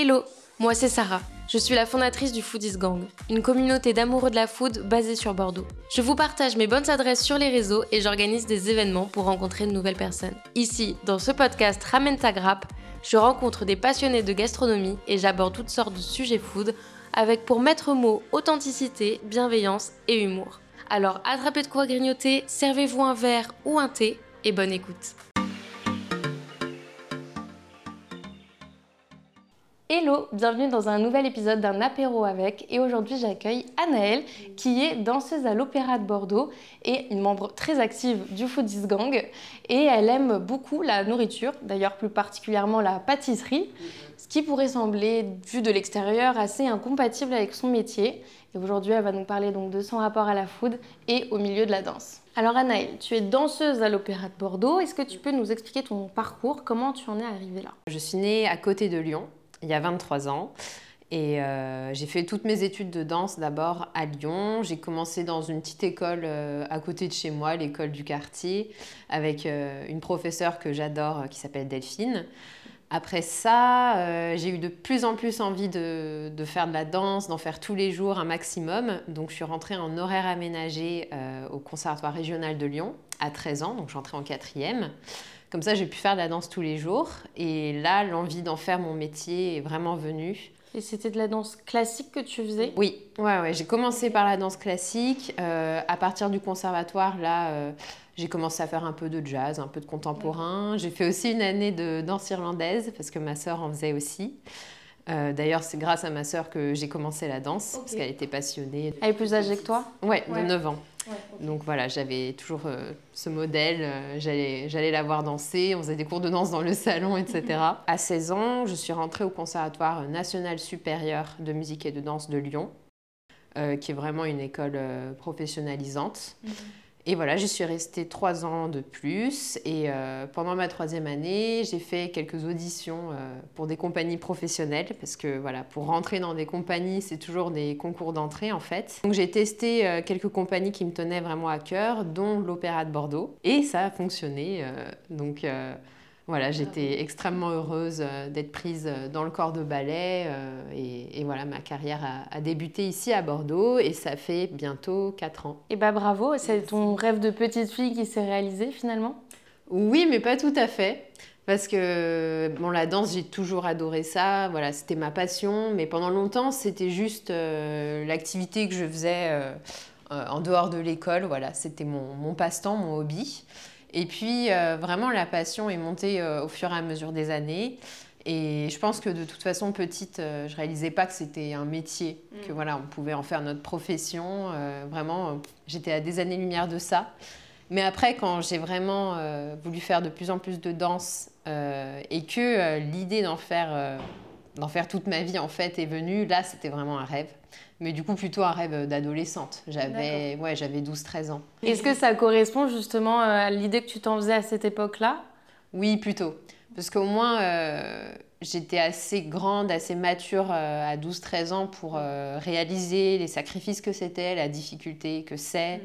Hello, moi c'est Sarah. Je suis la fondatrice du Foodies Gang, une communauté d'amoureux de la food basée sur Bordeaux. Je vous partage mes bonnes adresses sur les réseaux et j'organise des événements pour rencontrer de nouvelles personnes. Ici, dans ce podcast Ramène ta grappe, je rencontre des passionnés de gastronomie et j'aborde toutes sortes de sujets food avec pour maître mot authenticité, bienveillance et humour. Alors attrapez de quoi grignoter, servez-vous un verre ou un thé et bonne écoute. Hello, bienvenue dans un nouvel épisode d'un apéro avec. Et aujourd'hui j'accueille Anaëlle qui est danseuse à l'Opéra de Bordeaux et une membre très active du Foodies Gang. Et elle aime beaucoup la nourriture, d'ailleurs plus particulièrement la pâtisserie, ce qui pourrait sembler vu de l'extérieur assez incompatible avec son métier. Et aujourd'hui elle va nous parler donc de son rapport à la food et au milieu de la danse. Alors Anaëlle, tu es danseuse à l'Opéra de Bordeaux, est-ce que tu peux nous expliquer ton parcours, comment tu en es arrivée là? Je suis née à côté de Lyon il y a 23 ans. Et euh, j'ai fait toutes mes études de danse d'abord à Lyon. J'ai commencé dans une petite école euh, à côté de chez moi, l'école du quartier, avec euh, une professeure que j'adore qui s'appelle Delphine. Après ça, j'ai eu de plus en plus envie de, de faire de la danse, d'en faire tous les jours un maximum. Donc je suis rentrée en horaire aménagé au Conservatoire régional de Lyon à 13 ans, donc j'entrais en quatrième. Comme ça, j'ai pu faire de la danse tous les jours. Et là, l'envie d'en faire mon métier est vraiment venue. Et c'était de la danse classique que tu faisais? Oui, ouais, ouais. j'ai commencé par la danse classique. Euh, à partir du conservatoire, là, euh, j'ai commencé à faire un peu de jazz, un peu de contemporain. J'ai fait aussi une année de danse irlandaise parce que ma sœur en faisait aussi. Euh, d'ailleurs, c'est grâce à ma sœur que j'ai commencé la danse parce qu'elle était passionnée. Elle est plus âgée que toi? Ouais, de 9 ans. Donc voilà, j'avais toujours euh, ce modèle, euh, j'allais la voir danser, on faisait des cours de danse dans le salon, etc. à 16 ans, je suis rentrée au Conservatoire national supérieur de musique et de danse de Lyon, euh, qui est vraiment une école professionnalisante. Et voilà, je suis restée trois ans de plus. Et euh, pendant ma troisième année, j'ai fait quelques auditions euh, pour des compagnies professionnelles. Parce que voilà, pour rentrer dans des compagnies, c'est toujours des concours d'entrée en fait. Donc j'ai testé euh, quelques compagnies qui me tenaient vraiment à cœur, dont l'Opéra de Bordeaux. Et ça a fonctionné. donc voilà, j'étais extrêmement heureuse euh, d'être prise euh, dans le corps de ballet euh, et, voilà, ma carrière a, débuté ici à Bordeaux et ça fait bientôt 4 ans. Et bah bravo, c'est ton rêve de petite fille qui s'est réalisé finalement? Oui, mais pas tout à fait. Parce que bon, la danse, j'ai toujours adoré ça. Voilà, c'était ma passion. Mais pendant longtemps, c'était juste l'activité que je faisais en dehors de l'école. Voilà, c'était mon, mon passe-temps, mon hobby. Et puis, euh, vraiment, la passion est montée euh, au fur et à mesure des années. Et je pense que de toute façon, petite, euh, je réalisais pas que c'était un métier, mm. que voilà, on pouvait en faire notre profession. vraiment, j'étais à des années-lumière de ça. Mais après, quand j'ai vraiment voulu faire de plus en plus de danse et que l'idée d'en faire, d'en faire toute ma vie en fait est venue, là, c'était vraiment un rêve mais du coup plutôt un rêve d'adolescente. J'avais ouais, j'avais 12-13 ans. Est-ce que ça correspond justement euh, à l'idée que tu t'en faisais à cette époque-là? Oui, plutôt. Parce qu'au moins, euh, j'étais assez grande, assez mature euh, à 12-13 ans pour réaliser les sacrifices que c'était, la difficulté que c'est. Mm.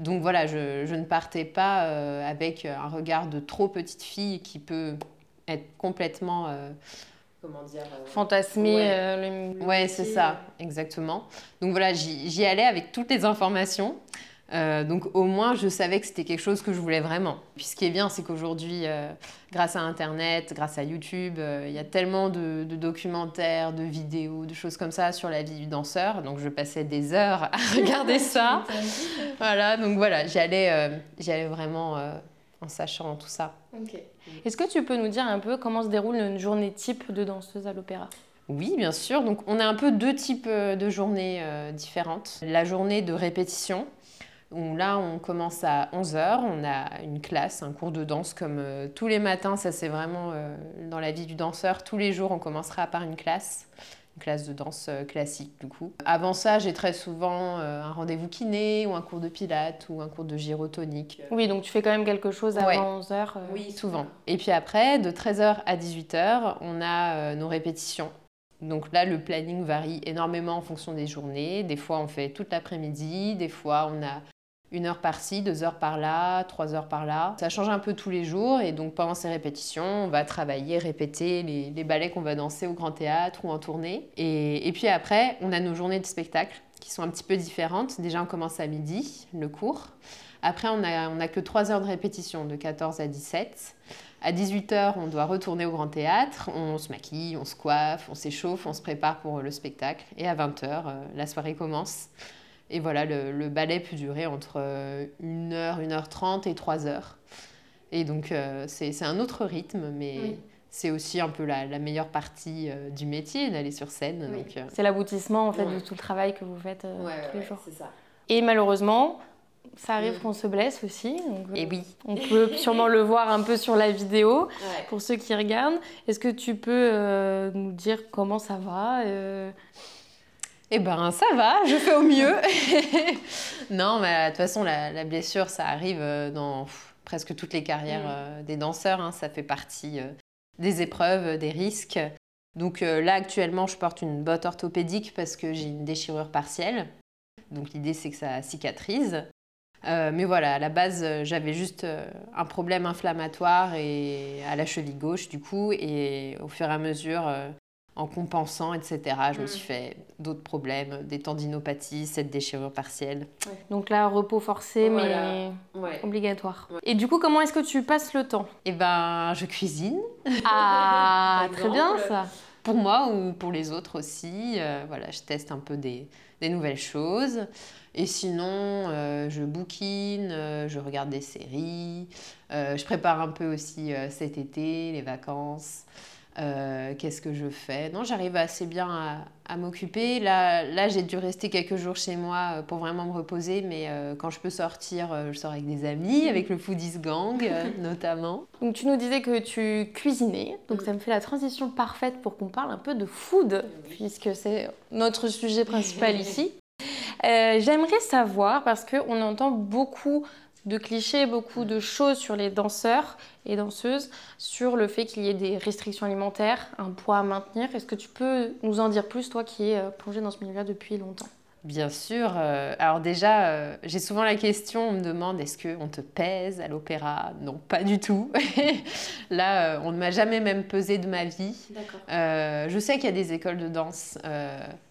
Donc voilà, je, je, ne partais pas avec un regard de trop petite fille qui peut être complètement comment dire euh, fantasmer ouais, euh, le ouais c'est ça exactement. Donc voilà j'y allais avec toutes les informations. Euh, donc au moins je savais que c'était quelque chose que je voulais vraiment. Puis ce qui est bien c'est qu'aujourd'hui grâce à internet grâce à YouTube il y a tellement de, de, documentaires de vidéos de choses comme ça sur la vie du danseur. Donc je passais des heures à regarder ça. Voilà donc voilà j'y allais, j'y allais vraiment en sachant tout ça. Est-ce que tu peux nous dire un peu comment se déroule une journée type de danseuse à l'opéra? Oui, bien sûr. Donc, on a un peu deux types euh, de journées euh, différentes. La journée de répétition, où là, on commence à 11h, on a une classe, un cours de danse comme euh, tous les matins. Ça, c'est vraiment dans la vie du danseur. Tous les jours, on commencera par une classe une classe de danse euh, classique du coup. Avant ça, j'ai très souvent euh, un rendez-vous kiné ou un cours de pilates ou un cours de gyrotonique. Oui, donc tu fais quand même quelque chose avant 11h euh. Oui, souvent. Et puis après, de 13h à 18h, on a nos répétitions. Donc là, le planning varie énormément en fonction des journées. Des fois, on fait toute l'après-midi, des fois, on a une heure par-ci, deux heures par-là, trois heures par-là. Ça change un peu tous les jours et donc pendant ces répétitions, on va travailler, répéter les, ballets qu'on va danser au Grand Théâtre ou en tournée. Et, puis après, on a nos journées de spectacle qui sont un petit peu différentes. Déjà, on commence à midi, le cours. Après, on n'a on a que trois heures de répétition, de 14 à 17. À 18h, on doit retourner au Grand Théâtre, on se maquille, on se coiffe, on s'échauffe, on se prépare pour le spectacle. Et à 20h, la soirée commence. Et voilà, le, ballet peut durer entre 1h, 1h30 et 3h. Et donc, euh, c'est un autre rythme, mais c'est aussi un peu la, meilleure partie euh, du métier, d'aller sur scène. Euh, c'est l'aboutissement, en fait, de tout le travail que vous faites tous les jours. Ça. Et malheureusement, ça arrive qu'on se blesse aussi. et oui. On peut sûrement le voir un peu sur la vidéo pour ceux qui regardent. Est-ce que tu peux nous dire comment ça va eh ben, ça va, je fais au mieux. non, mais de toute façon, la, blessure, ça arrive euh, dans presque toutes les carrières mm. euh, des danseurs. Hein. ça fait partie euh, des épreuves, des risques. Donc là, actuellement, je porte une botte orthopédique parce que j'ai une déchirure partielle. Donc l'idée, c'est que ça cicatrise. mais voilà, à la base, j'avais juste un problème inflammatoire et à la cheville gauche, du coup. Et au fur et à mesure, en compensant, etc. Je me mm. suis fait d'autres problèmes, des tendinopathies, cette déchirure partielle. Donc là, repos forcé, mais obligatoire. Et du coup, comment est-ce que tu passes le temps? Eh ben, je cuisine. Ah, très bien ça. Pour moi ou pour les autres aussi. Euh, voilà, je teste un peu des, nouvelles choses. Et sinon, euh, je bouquine, euh, je regarde des séries. je prépare un peu aussi cet été, les vacances. Euh, qu'est-ce que je fais? Non, j'arrive assez bien à, m'occuper. Là, là j'ai dû rester quelques jours chez moi euh, pour vraiment me reposer, mais euh, quand je peux sortir, je sors avec des amis, avec le Foodies Gang notamment. Donc tu nous disais que tu cuisinais, donc ça me fait la transition parfaite pour qu'on parle un peu de food, puisque c'est notre sujet principal ici. J'aimerais savoir, parce qu'on entend beaucoup de clichés, beaucoup de choses sur les danseurs et danseuses, sur le fait qu'il y ait des restrictions alimentaires, un poids à maintenir. Est-ce que tu peux nous en dire plus, toi qui es euh, plongé dans ce milieu depuis longtemps? Bien sûr. Euh, alors déjà, euh, j'ai souvent la question, on me demande est-ce qu'on te pèse à l'opéra? Non, pas du tout. Là, euh, on ne m'a jamais même pesé de ma vie. je sais qu'il y a des écoles de danse,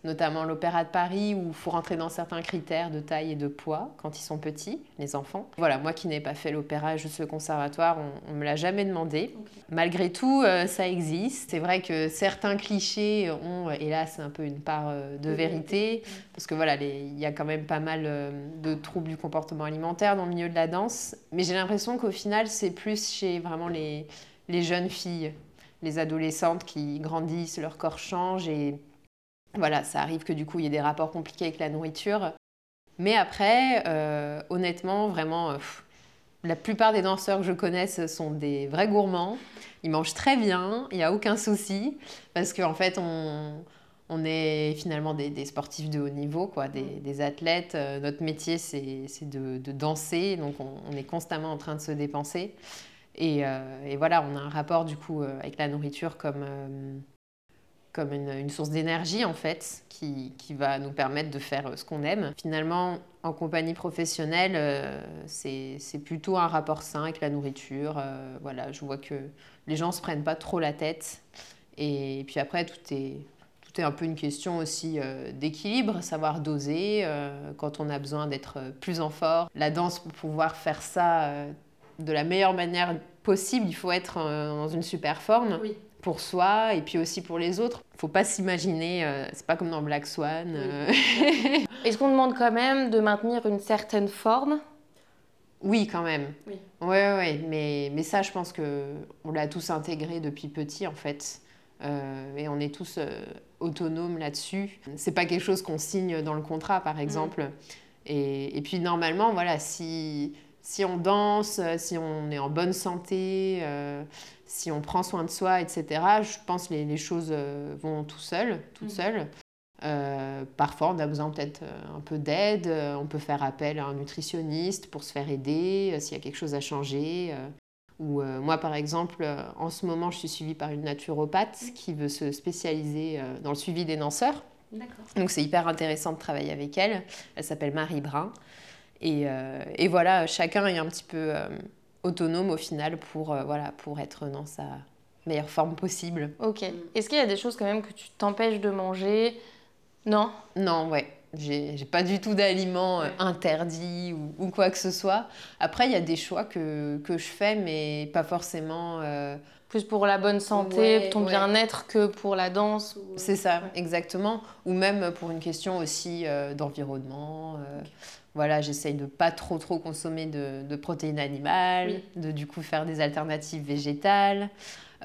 notamment l'Opéra de Paris, où il faut rentrer dans certains critères de taille et de poids quand ils sont petits, les enfants. Voilà, moi qui n'ai pas fait l'opéra, juste le conservatoire, on ne me l'a jamais demandé. Malgré tout, ça existe. C'est vrai que certains clichés ont, hélas, un peu une part de vérité, parce que voilà, il y a quand même pas mal euh, de troubles du comportement alimentaire dans le milieu de la danse. Mais j'ai l'impression qu'au final, c'est plus chez vraiment les, les jeunes filles, les adolescentes qui grandissent, leur corps change et voilà, ça arrive que du coup, il y ait des rapports compliqués avec la nourriture. Mais après, euh, honnêtement, vraiment, euh, la plupart des danseurs que je connaisse sont des vrais gourmands. Ils mangent très bien, il n'y a aucun souci, parce qu'en fait, on, on est finalement des, sportifs de haut niveau, quoi, des, athlètes. Euh, notre métier, c'est de, danser, donc on, est constamment en train de se dépenser. Euh, et, voilà, on a un rapport du coup euh, avec la nourriture comme, comme une, source d'énergie en fait, qui, va nous permettre de faire ce qu'on aime. Finalement, en compagnie professionnelle, c'est plutôt un rapport sain avec la nourriture. voilà, je vois que les gens se prennent pas trop la tête. Et puis après, tout est tout est un peu une question aussi euh, d'équilibre, savoir doser euh, quand on a besoin d'être plus en forme. La danse, pour pouvoir faire ça euh, de la meilleure manière possible, il faut être dans une super forme. Pour soi et puis aussi pour les autres. Il Faut pas s'imaginer, c'est pas comme dans Black Swan. Est-ce qu'on demande quand même de maintenir une certaine forme? Oui, quand même. Oui. Ouais, ouais, mais, mais ça, je pense que on l'a tous intégré depuis petit, en fait. Euh, et on est tous euh, autonomes là-dessus. C'est pas quelque chose qu'on signe dans le contrat, par exemple. Et, et, puis normalement, voilà, si, si on danse, si on est en bonne santé, euh, si on prend soin de soi, etc., je pense que les, les choses vont tout seul, toutes mm. seules. parfois, on a besoin peut-être un peu d'aide. On peut faire appel à un nutritionniste pour se faire aider s'il y a quelque chose à changer. Euh, moi, par exemple, euh, en ce moment, je suis suivie par une naturopathe qui veut se spécialiser euh, dans le suivi des danseurs. Donc c'est hyper intéressant de travailler avec elle. Elle s'appelle Marie Brun. Et, et, voilà, chacun est un petit peu autonome au final pour, voilà, pour être dans sa meilleure forme possible. Ok. Est-ce qu'il y a des choses quand même que tu t'empêches de manger? Non? Non, ouais. J'ai pas du tout d'aliments interdits ou, ou, quoi que ce soit. Après, il y a des choix que, que, je fais, mais pas forcément plus pour la bonne santé, ton bien-être que pour la danse. C'est ça, exactement. Ou même pour une question aussi euh, d'environnement. Euh, voilà, j'essaye de pas trop trop consommer de, protéines animales, de du coup faire des alternatives végétales.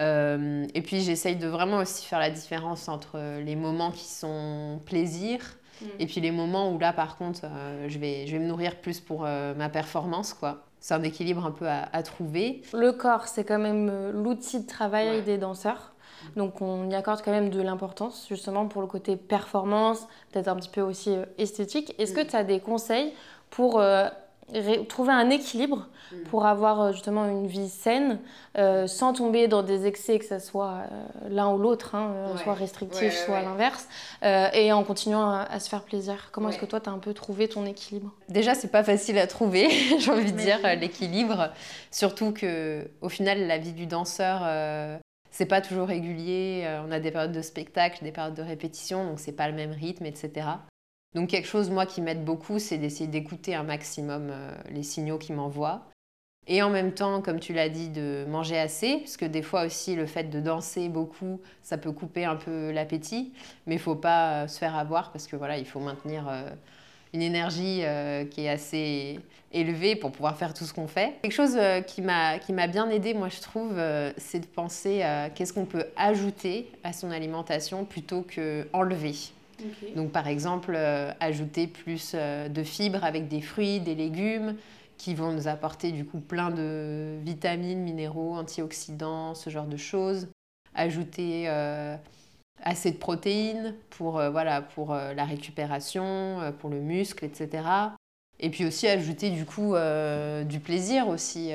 Euh, et puis j'essaye de vraiment aussi faire la différence entre les moments qui sont plaisir mm. et puis les moments où là par contre je, vais, je vais me nourrir plus pour ma performance quoi c'est un équilibre un peu à, trouver. Le corps, c'est quand même euh, l'outil de travail des danseurs. Donc on y accorde quand même de l'importance justement pour le côté performance, peut-être un petit peu aussi euh, esthétique. Est-ce que mm. tu as des conseils pour euh, trouver un équilibre mm. pour avoir euh, justement une vie saine euh, sans tomber dans des excès, que ce soit euh, l'un ou l'autre, hein, soit restrictif, soit l'inverse, et en continuant à, se faire plaisir. Comment est-ce que toi, tu as un peu trouvé ton équilibre? Déjà, c'est pas facile à trouver, j'ai envie de dire, l'équilibre. Surtout que au final, la vie du danseur, c'est pas toujours régulier. on a des périodes de spectacle, des périodes de répétition, donc c'est pas le même rythme, etc. Donc quelque chose, moi, qui m'aide beaucoup, c'est d'essayer d'écouter un maximum euh, les signaux qui m'envoient. Et en même temps, comme tu l'as dit, de manger assez, parce que des fois aussi, le fait de danser beaucoup, ça peut couper un peu l'appétit. Mais il faut pas euh, se faire avoir, parce que voilà, il faut maintenir euh, une énergie qui est assez élevée pour pouvoir faire tout ce qu'on fait. Quelque chose qui m'a bien aidé, moi, je trouve, c'est de penser à qu'est-ce qu'on peut ajouter à son alimentation plutôt que enlever. Donc par exemple, euh, ajouter plus euh, de fibres avec des fruits, des légumes qui vont nous apporter du coup plein de vitamines, minéraux, antioxydants, ce genre de choses. Ajouter euh, assez de protéines pour, voilà, pour la récupération, pour le muscle, etc. Et puis aussi ajouter du coup du plaisir aussi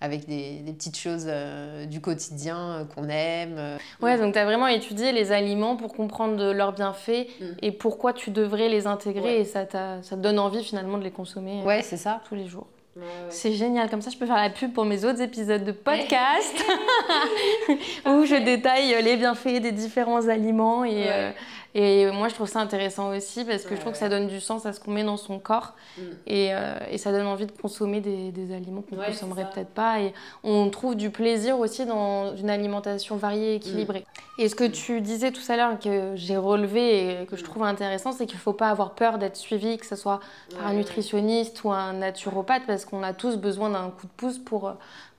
avec des, petites choses euh, du quotidien euh, qu'on aime. Euh. Ouais, donc tu as vraiment étudié les aliments pour comprendre leurs bienfaits mm. et pourquoi tu devrais les intégrer et ça, ça te donne envie finalement de les consommer ouais, c'est ça. tous les jours. C'est génial, comme ça je peux faire la pub pour mes autres épisodes de podcast où je détaille les bienfaits des différents aliments et, et moi, je trouve ça intéressant aussi parce que je trouve que ça donne du sens à ce qu'on met dans son corps mm. et, euh, et, ça donne envie de consommer des, des aliments qu'on ne consommerait peut-être pas. Et on trouve du plaisir aussi dans une alimentation variée et équilibrée. Mm. Et ce que tu disais tout à l'heure, que j'ai relevé et que je trouve intéressant, c'est qu'il ne faut pas avoir peur d'être suivi, que ce soit par un nutritionniste ou un naturopathe, parce qu'on a tous besoin d'un coup de pouce pour. Euh,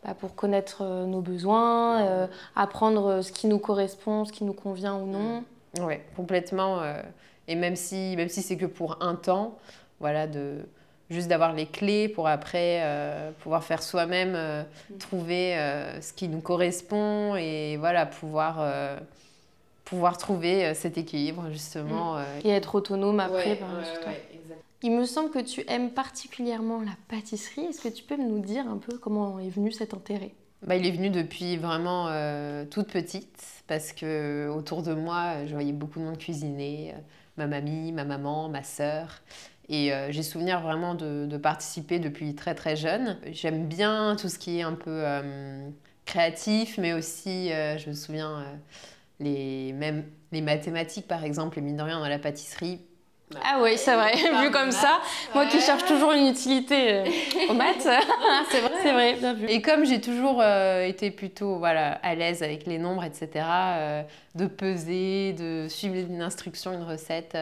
bah, pour connaître euh, nos besoins, apprendre ce qui nous correspond, ce qui nous convient ou non. Oui, complètement. Euh, et même si, même si c'est que pour un temps, voilà, de juste d'avoir les clés pour après euh, pouvoir faire soi-même, euh, mm. trouver ce qui nous correspond et voilà, pouvoir, pouvoir trouver cet équilibre justement. Mm. Et être autonome après. Il me semble que tu aimes particulièrement la pâtisserie. Est-ce que tu peux nous dire un peu comment est venu cet intérêt? Bah, Il est venu depuis vraiment toute petite parce que autour de moi, je voyais beaucoup de monde cuisiner, euh, ma mamie, ma maman, ma sœur. Et euh, j'ai souvenir vraiment de, participer depuis très très jeune. J'aime bien tout ce qui est un peu euh, créatif, mais aussi, je me souviens, les, même les mathématiques par exemple, et mine de rien dans la pâtisserie, ah oui, c'est vrai, vu comme ça. Moi qui cherche toujours une utilité euh, aux maths. c'est vrai. C'est vrai, bien vu. Et comme j'ai toujours euh, été plutôt voilà, à l'aise avec les nombres, etc., euh, de peser, de suivre une instruction, une recette,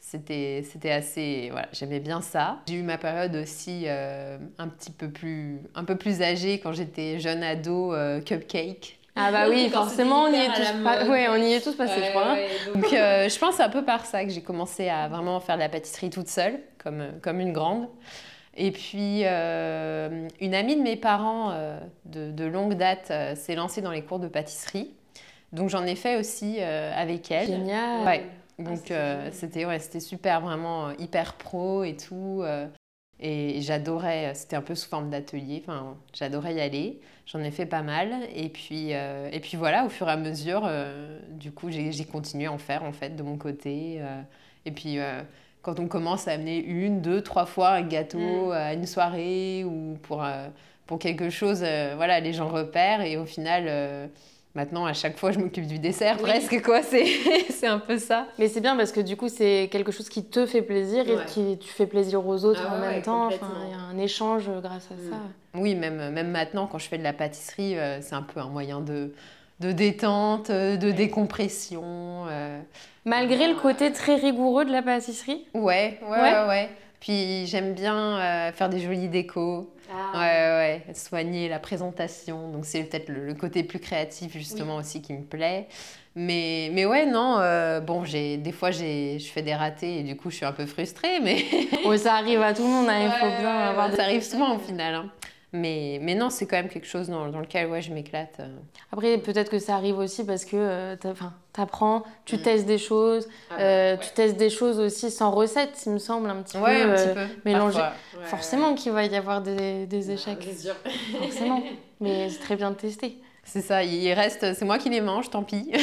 c'était, c'était assez... Voilà, j'aimais bien ça. J'ai eu ma période aussi un petit peu plus, un peu plus âgée quand j'étais jeune ado, cupcake. Ah bah oui, forcément, on y, est tous pas... ouais, on y est tous passés, je crois. donc, euh, je pense c'est un peu par ça que j'ai commencé à vraiment faire de la pâtisserie toute seule, comme, comme une grande. Et puis, euh, une amie de mes parents euh, de, de, longue date s'est lancée dans les cours de pâtisserie. Donc, j'en ai fait aussi avec elle. Génial. Ouais. Donc, c'était ouais, super, vraiment hyper pro et tout. Et j'adorais, c'était un peu sous forme d'atelier, enfin, j'adorais y aller. J'en ai fait pas mal. Et puis, euh, et puis voilà, au fur et à mesure, euh, du coup, j'ai continué à en faire, en fait, de mon côté. Euh. et puis, quand on commence à amener une, deux, trois fois un gâteau Mm. à une soirée ou pour, euh, pour quelque chose, euh, voilà, les gens repèrent et au final, euh, maintenant, à chaque fois, je m'occupe du dessert Oui. presque, quoi. C'est un peu ça. Mais c'est bien parce que du coup, c'est quelque chose qui te fait plaisir et Ouais. qui tu fais plaisir aux autres Ah en ouais, même ouais, temps. Enfin, il y a un échange grâce à Mm. ça. Oui, même, même maintenant, quand je fais de la pâtisserie, c'est un peu un moyen de, de détente, euh, de décompression. euh. Malgré le côté très rigoureux de la pâtisserie. Ouais, ouais, Ouais. ouais, ouais. Puis j'aime bien euh, faire des jolies décos. Ah. Ouais, ouais, soigner la présentation. Donc c'est peut-être le, le côté plus créatif justement aussi qui me plaît. Mais, mais ouais, non, euh, bon, j'ai, des fois j'ai, je fais des ratés et du coup je suis un peu frustrée, mais ça arrive à tout le monde, hein, il faut bien avoir des... ça arrive souvent au final. hein. Mais, mais non, c'est quand même quelque chose dans, dans lequel ouais, je m'éclate. euh. Après, peut-être que ça arrive aussi parce que euh, t'as- enfin, t'apprends, tu Mm. testes des choses, Ah euh, tu testes des choses aussi sans recette, il me semble, un petit Ouais, peu. un euh, petit peu. Ouais, Forcément qu'il va y avoir des, des ouais. échecs, forcément. Mais c'est très bien de tester. C'est ça, il reste, c'est moi qui les mange, tant pis.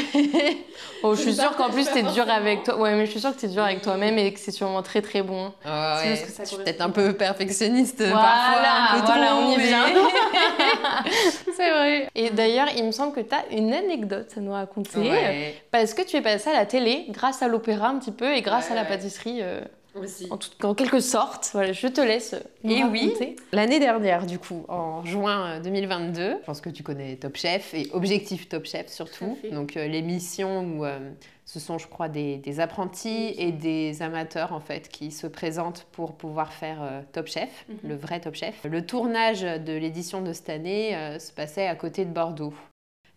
Oh, je suis sûre qu'en plus t'es dur avec toi. Ouais, mais je suis sûre que t'es dur avec toi-même et que c'est sûrement très très bon. C'est ouais, juste que ça je suis peut-être un peu perfectionniste Voilà, parfois, un peu voilà, trop, on y mais- vient. c'est vrai. Et d'ailleurs, il me semble que t'as une anecdote à nous raconter. Ouais, Parce que tu es passée à la télé grâce à l'opéra un petit peu et grâce Ouais, à la pâtisserie euh, aussi. en, tout- en quelque sorte. Voilà, je te laisse Et oui. raconter. L'année dernière, du coup, en juin euh, 2022, je pense que tu connais Top Chef et Objectif Top Chef surtout. Donc euh, l'émission où euh, ce sont, je crois, des, des apprentis et des amateurs en fait qui se présentent pour pouvoir faire euh, Top Chef, Mhm. le vrai Top Chef. Le tournage de l'édition de cette année euh, se passait à côté de Bordeaux.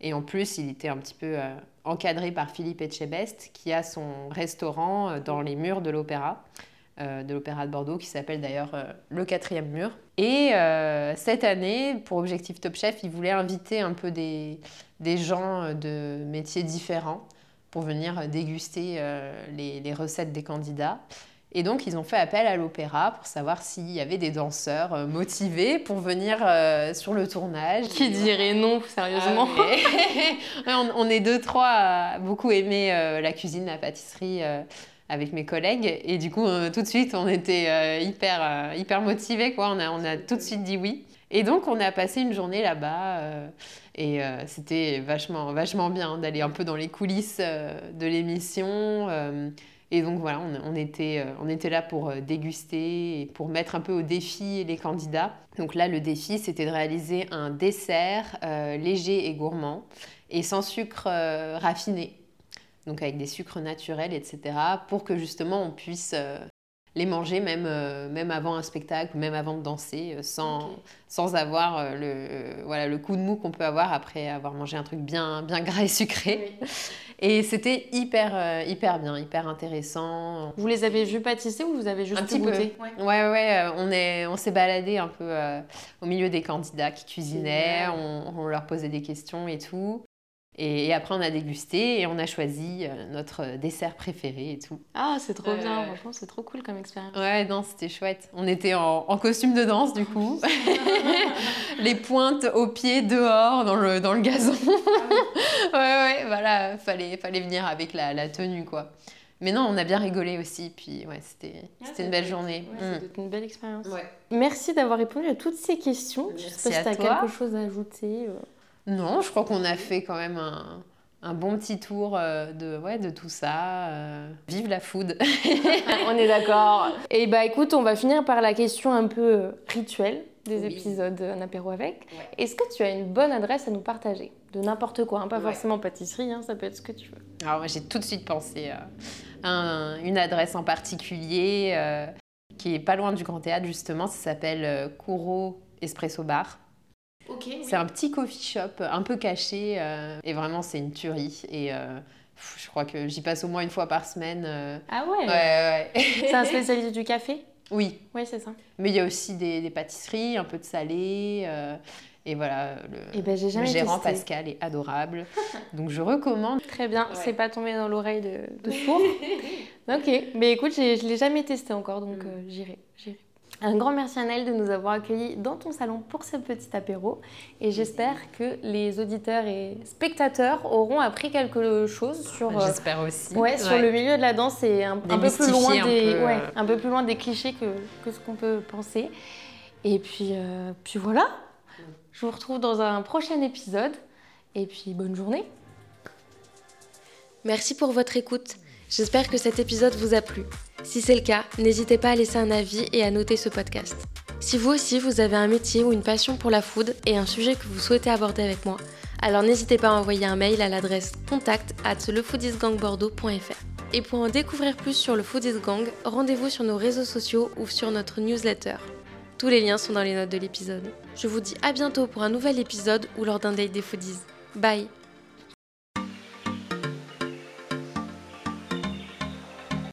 Et en plus, il était un petit peu euh, encadré par Philippe Etchebest, qui a son restaurant euh, dans les murs de l'opéra, euh, de l'opéra de Bordeaux, qui s'appelle d'ailleurs euh, le quatrième mur. Et euh, cette année, pour Objectif Top Chef, il voulait inviter un peu des, des gens euh, de métiers différents pour venir euh, déguster euh, les, les recettes des candidats. Et donc, ils ont fait appel à l'opéra pour savoir s'il y avait des danseurs euh, motivés pour venir euh, sur le tournage. Qui dirait non, sérieusement Ah, mais- on, on est deux, trois à beaucoup aimer euh, la cuisine, la pâtisserie euh, avec mes collègues. Et du coup, euh, tout de suite, on était euh, hyper, euh, hyper motivés. Quoi. On, a, on a tout de suite dit oui. Et donc, on a passé une journée là-bas. et c'était vachement, vachement bien d'aller un peu dans les coulisses de l'émission. et donc voilà, on, était, on était là pour déguster pour mettre un peu au défi les candidats. Donc là, le défi, c'était de réaliser un dessert léger et gourmand et sans sucre raffiné. Donc avec des sucres naturels, etc. Pour que justement on puisse euh, les manger même, euh, même avant un spectacle, même avant de danser, euh, sans, sans avoir euh, le, voilà, le coup de mou qu'on peut avoir après avoir mangé un truc bien, bien gras et sucré. Et c'était hyper, hyper bien, hyper intéressant. Vous les avez vus pâtisser ou vous avez juste Un petit peu. goûter Ouais, ouais, on est, on s'est baladé un peu au milieu des candidats qui cuisinaient, on leur posait des questions et tout. Et, et après, on a dégusté et on a choisi euh, notre dessert préféré et tout. Ah, c'est trop Ouais, bien, franchement, c'est trop cool comme expérience. Ouais, non, c'était chouette. On était en, en costume de danse du coup. Les pointes aux pieds dehors dans le, dans le gazon. ouais, ouais, voilà, fallait, fallait venir avec la, la tenue quoi. Mais non, on a bien rigolé aussi, puis ouais, c'était c'était une belle journée. Ouais, Mm. être une belle expérience. Ouais. Merci d'avoir répondu à toutes ces questions. je Merci sais pas si tu as toi. quelque chose à ajouter. Non, je crois qu'on a fait quand même un, un bon petit tour euh, de, ouais, de tout ça. euh. Vive la food on est d'accord. Et bah écoute, on va finir par la question un peu euh, rituelle des Oui. épisodes Un apéro avec. Ouais. Est-ce que tu as une bonne adresse à nous partager? De n'importe quoi, hein, pas Ouais. forcément pâtisserie, hein, ça peut être ce que tu veux. Alors moi j'ai tout de suite pensé à un- une adresse en particulier euh, qui est pas loin du Grand Théâtre justement, ça s'appelle Kuro Espresso Bar. C'est un petit coffee shop un peu caché euh, et vraiment c'est une tuerie et euh, pff, je crois que j'y passe au moins une fois par semaine. euh. Ah ouais, Ouais, ouais. C'est un spécialiste du café? Oui, Ouais, c'est ça. mais il y a aussi des, des pâtisseries, un peu de salé et voilà. Le, Et ben le gérant testé. Pascal est adorable, donc je recommande. Très bien, Ouais. c'est pas tombé dans l'oreille de, de sourd. ok, mais écoute, je l'ai jamais testé encore, donc Mm. j'irai. j'irai. Un grand merci Annelle de nous avoir accueillis dans ton salon pour ce petit apéro et j'espère que les auditeurs et spectateurs auront appris quelque chose sur, bah, j'espère aussi. Ouais, sur le milieu de la danse et un, peu plus loin des, Ouais, un peu plus loin des clichés que, que ce qu'on peut penser. Et puis, euh, puis voilà, je vous retrouve dans un prochain épisode et puis bonne journée. Merci pour votre écoute. J'espère que cet épisode vous a plu. Si c'est le cas, n'hésitez pas à laisser un avis et à noter ce podcast. Si vous aussi vous avez un métier ou une passion pour la food et un sujet que vous souhaitez aborder avec moi, alors n'hésitez pas à envoyer un mail à l'adresse contact at lefoodisgangbordeaux.fr. Et pour en découvrir plus sur le Foodies Gang, rendez-vous sur nos réseaux sociaux ou sur notre newsletter. Tous les liens sont dans les notes de l'épisode. Je vous dis à bientôt pour un nouvel épisode ou lors d'un date des foodies. Bye